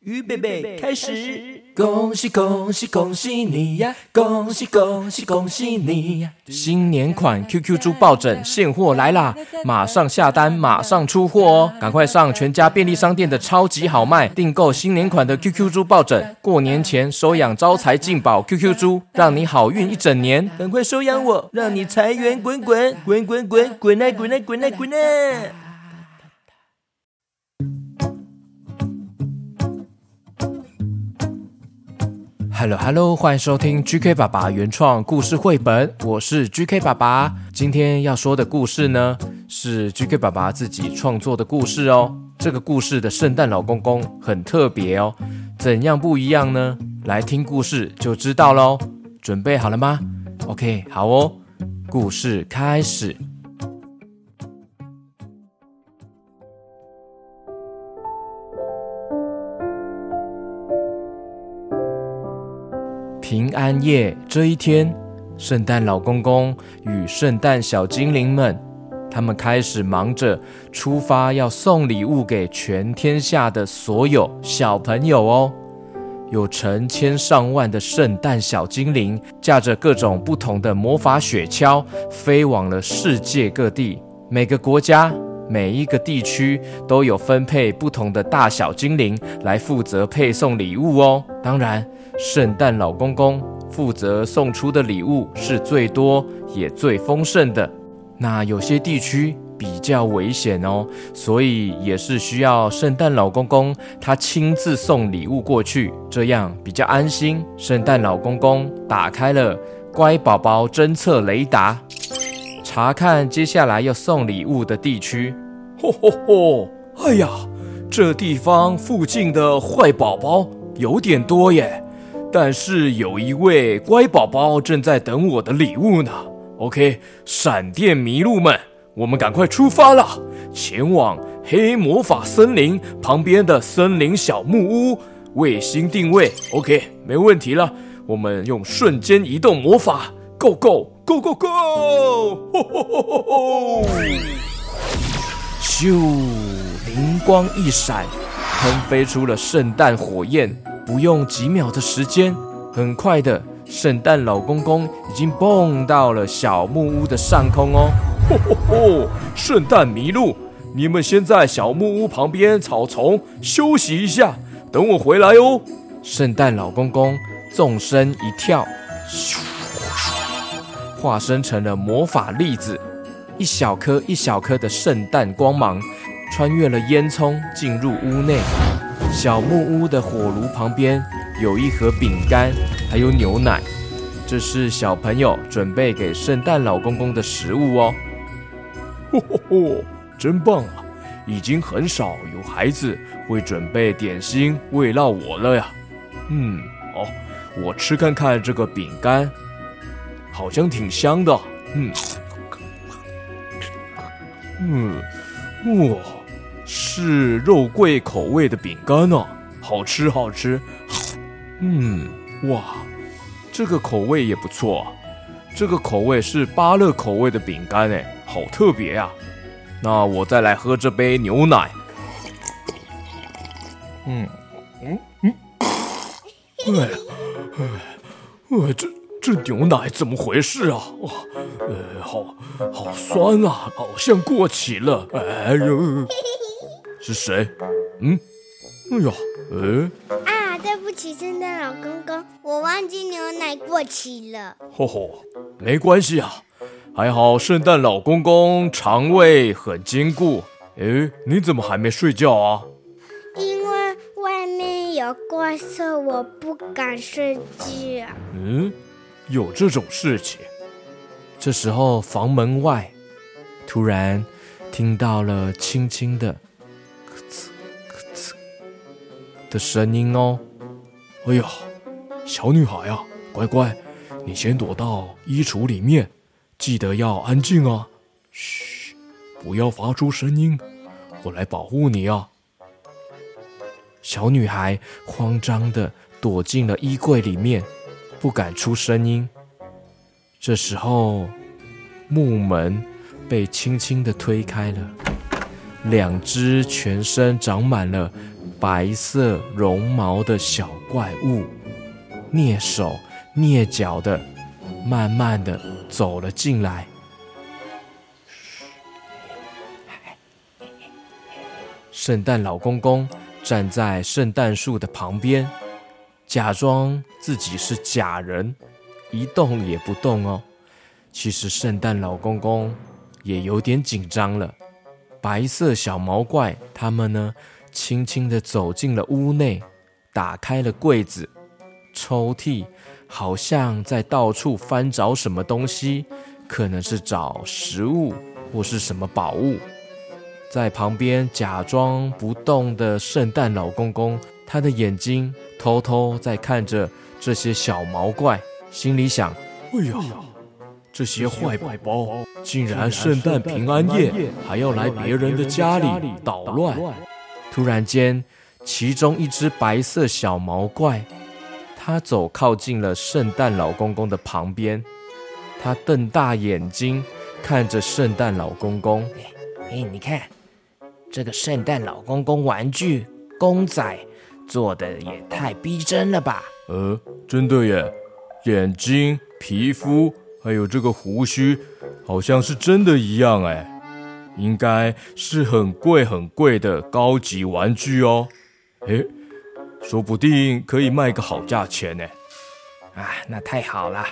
预备备，开始！恭喜恭喜恭喜你呀！恭喜恭喜恭喜你呀！新年款 QQ 猪抱枕现货来啦！马上下单，马上出货哦！赶快上全家便利商店的超级好卖，订购新年款的 QQ 猪抱枕。过年前收养招财进宝 QQ 猪，让你好运一整年。赶快收养我，让你财源滚滚滚滚滚滚来滚来滚来滚来！Hello Hello，欢迎收听 GK 爸爸原创故事绘本，我是 GK 爸爸。今天要说的故事呢，是 GK 爸爸自己创作的故事哦。这个故事的圣诞老公公很特别哦，怎样不一样呢？来听故事就知道喽。准备好了吗？OK，好哦，故事开始。平安夜这一天，圣诞老公公与圣诞小精灵们，他们开始忙着出发，要送礼物给全天下的所有小朋友哦。有成千上万的圣诞小精灵，驾着各种不同的魔法雪橇，飞往了世界各地。每个国家、每一个地区都有分配不同的大小精灵来负责配送礼物哦。当然。圣诞老公公负责送出的礼物是最多也最丰盛的。那有些地区比较危险哦，所以也是需要圣诞老公公他亲自送礼物过去，这样比较安心。圣诞老公公打开了乖宝宝侦测雷达，查看接下来要送礼物的地区。吼吼吼！哎呀，这地方附近的坏宝宝有点多耶。但是有一位乖宝宝正在等我的礼物呢。OK，闪电麋鹿们，我们赶快出发了，前往黑魔法森林旁边的森林小木屋。卫星定位，OK，没问题了。我们用瞬间移动魔法，Go Go Go Go Go！吼吼吼吼吼！咻，灵光一闪，喷飞出了圣诞火焰。不用几秒的时间，很快的，圣诞老公公已经蹦到了小木屋的上空哦。吼吼吼！圣诞麋鹿，你们先在小木屋旁边草丛休息一下，等我回来哦。圣诞老公公纵身一跳，化身成了魔法粒子，一小颗一小颗的圣诞光芒穿越了烟囱，进入屋内。小木屋的火炉旁边有一盒饼干，还有牛奶，这是小朋友准备给圣诞老公公的食物哦。嚯嚯嚯，真棒啊！已经很少有孩子会准备点心慰劳我了呀。嗯，好，我吃看看这个饼干，好像挺香的。嗯，嗯，哇。是肉桂口味的饼干呢，好吃好吃。嗯，哇，这个口味也不错。这个口味是芭乐口味的饼干，哎，好特别呀。那我再来喝这杯牛奶。嗯嗯嗯，哎哎，这这牛奶怎么回事啊？哇，呃，好好酸啊，好像过期了。哎呦。是谁？嗯，哎呀，哎，啊，对不起，圣诞老公公，我忘记牛奶过期了。吼吼，没关系啊，还好圣诞老公公肠胃很坚固。哎，你怎么还没睡觉啊？因为外面有怪兽，我不敢睡觉。嗯，有这种事情。这时候房门外突然听到了轻轻的。的声音哦，哎呀，小女孩呀，乖乖，你先躲到衣橱里面，记得要安静啊，嘘，不要发出声音，我来保护你啊。小女孩慌张的躲进了衣柜里面，不敢出声音。这时候，木门被轻轻的推开了，两只全身长满了。白色绒毛的小怪物，蹑手蹑脚的，慢慢的走了进来。圣诞老公公站在圣诞树的旁边，假装自己是假人，一动也不动哦。其实圣诞老公公也有点紧张了。白色小毛怪他们呢，轻轻地走进了屋内，打开了柜子、抽屉，好像在到处翻找什么东西，可能是找食物或是什么宝物。在旁边假装不动的圣诞老公公，他的眼睛偷偷在看着这些小毛怪，心里想：哎呀，这些坏宝宝竟然圣诞平安夜还要来别人的家里捣乱！突然间，其中一只白色小毛怪，它走靠近了圣诞老公公的旁边，它瞪大眼睛看着圣诞老公公，哎，你看。这个圣诞老公公玩具公仔做的也太逼真了吧？呃，真的耶，眼睛、皮肤还有这个胡须，好像是真的一样哎，应该是很贵很贵的高级玩具哦。哎，说不定可以卖个好价钱呢。啊，那太好了，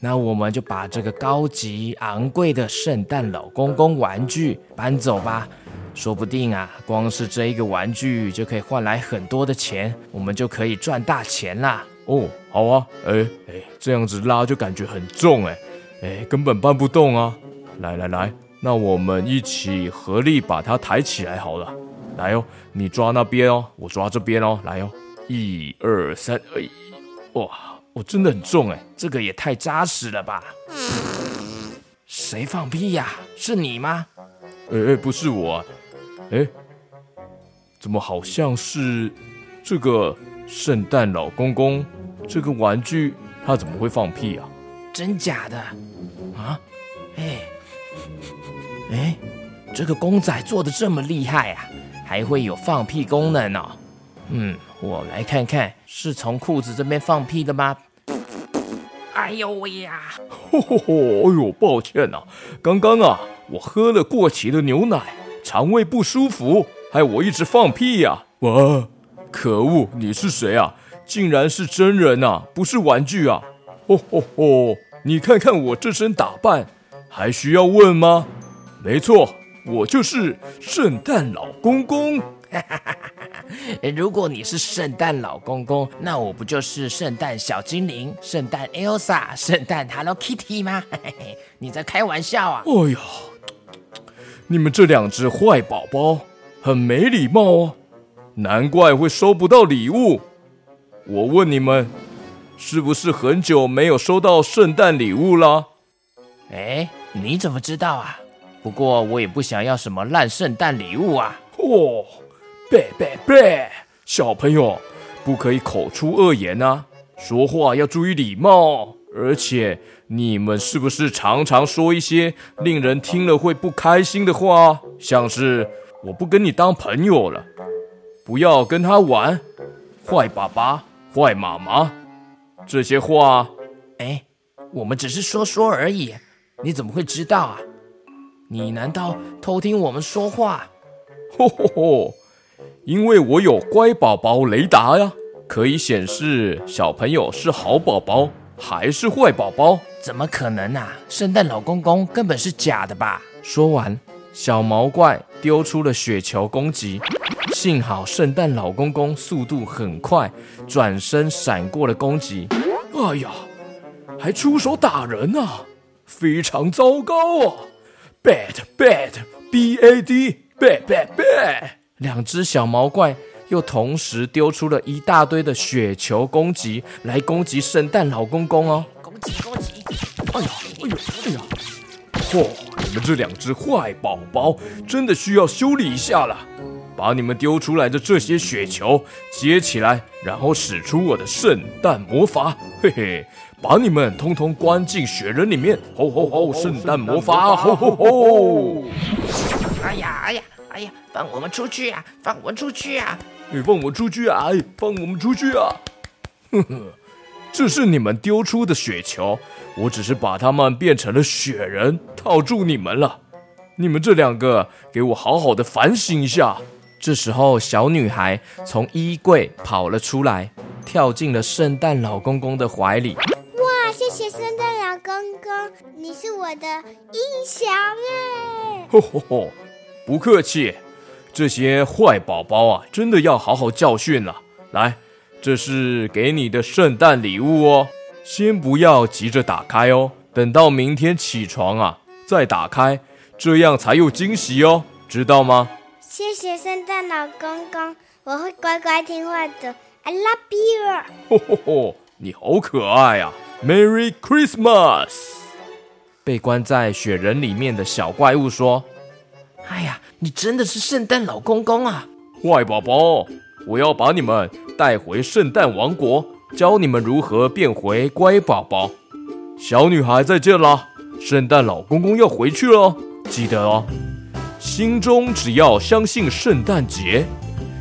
那我们就把这个高级昂贵的圣诞老公公玩具搬走吧。说不定啊，光是这一个玩具就可以换来很多的钱，我们就可以赚大钱啦！哦，好啊，哎哎，这样子拉就感觉很重哎，哎，根本搬不动啊！来来来，那我们一起合力把它抬起来好了。来哦，你抓那边哦，我抓这边哦，来哦，一二三，哎，哇，我真的很重哎，这个也太扎实了吧！谁放屁呀？是你吗？哎哎，不是我。哎，怎么好像是这个圣诞老公公？这个玩具它怎么会放屁啊？真假的？啊？哎哎，这个公仔做的这么厉害啊，还会有放屁功能哦。嗯，我来看看，是从裤子这边放屁的吗？哎呦喂呀！吼吼吼！哎呦，抱歉呐，刚刚啊，我喝了过期的牛奶。肠胃不舒服，害我一直放屁呀！哇，可恶！你是谁啊？竟然是真人啊，不是玩具啊！吼吼吼！你看看我这身打扮，还需要问吗？没错，我就是圣诞老公公。如果你是圣诞老公公，那我不就是圣诞小精灵、圣诞 Elsa、圣诞 Hello Kitty 吗？你在开玩笑啊！哎呀！你们这两只坏宝宝很没礼貌哦，难怪会收不到礼物。我问你们，是不是很久没有收到圣诞礼物了？哎，你怎么知道啊？不过我也不想要什么烂圣诞礼物啊。哦，别别别，小朋友不可以口出恶言啊，说话要注意礼貌，而且。你们是不是常常说一些令人听了会不开心的话？像是“我不跟你当朋友了”，“不要跟他玩”，“坏爸爸”“坏妈妈”这些话。哎，我们只是说说而已，你怎么会知道啊？你难道偷听我们说话？吼 吼吼！因为我有乖宝宝雷达呀，可以显示小朋友是好宝宝。还是坏宝宝？怎么可能啊！圣诞老公公根本是假的吧？说完，小毛怪丢出了雪球攻击。幸好圣诞老公公速度很快，转身闪过了攻击。哎呀，还出手打人啊！非常糟糕啊！Bad, bad, B A D, bad, bad, bad。两只小毛怪。又同时丢出了一大堆的雪球攻击，来攻击圣诞老公公哦！攻击攻击！哎呀，哎呀，哎呀！嚯，你们这两只坏宝宝真的需要修理一下了。把你们丢出来的这些雪球接起来，然后使出我的圣诞魔法，嘿嘿，把你们通通关进雪人里面！吼吼吼！圣诞魔法！吼吼吼！哎呀，哎呀！哎呀，放我们出去啊！放我们出去啊！你放我出去啊！放我们出去啊！呵呵，这是你们丢出的雪球，我只是把它们变成了雪人，套住你们了。你们这两个，给我好好的反省一下。这时候，小女孩从衣柜跑了出来，跳进了圣诞老公公的怀里。哇，谢谢圣诞老公公，你是我的英雄哎！吼吼吼，不客气。这些坏宝宝啊，真的要好好教训了。来，这是给你的圣诞礼物哦，先不要急着打开哦，等到明天起床啊再打开，这样才有惊喜哦，知道吗？谢谢圣诞老公公，我会乖乖听话的。I love you。吼吼吼，你好可爱啊！Merry Christmas。被关在雪人里面的小怪物说：“哎呀，你真的是圣诞老公公啊！坏宝宝，我要把你们带回圣诞王国，教你们如何变回乖宝宝。小女孩再见啦，圣诞老公公要回去了，记得哦。”心中只要相信圣诞节，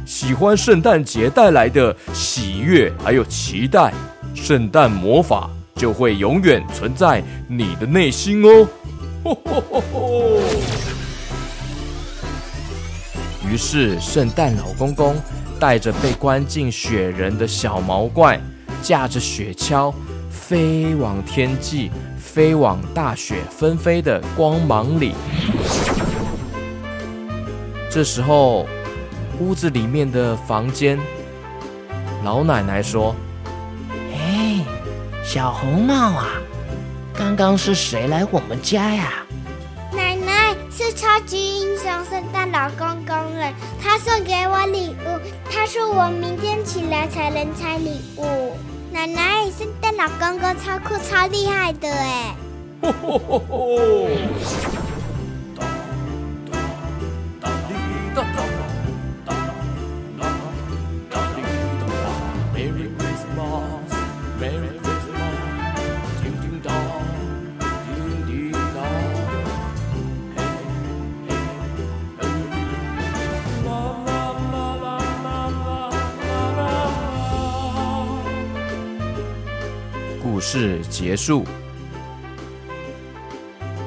喜欢圣诞节带来的喜悦还有期待，圣诞魔法就会永远存在你的内心哦。于是，圣诞老公公带着被关进雪人的小毛怪，驾着雪橇，飞往天际，飞往大雪纷飞的光芒里。这时候，屋子里面的房间，老奶奶说：“哎，小红帽啊，刚刚是谁来我们家呀？”奶奶是超级英雄圣诞老公公了，他送给我他说我明天起来才能拆礼物。奶奶，圣诞老公公超酷超厉害的哎！事结束。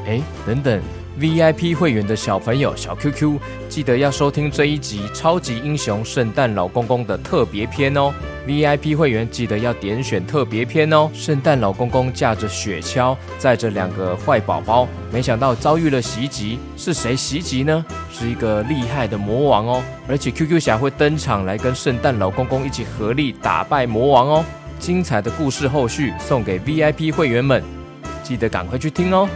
哎，等等，VIP 会员的小朋友小 QQ，记得要收听这一集《超级英雄圣诞老公公》的特别篇哦。VIP 会员记得要点选特别篇哦。圣诞老公公驾着雪橇，载着两个坏宝宝，没想到遭遇了袭击。是谁袭击呢？是一个厉害的魔王哦。而且 QQ 侠会登场来跟圣诞老公公一起合力打败魔王哦。精彩的故事后续送给 VIP 会员们，记得赶快去听哦。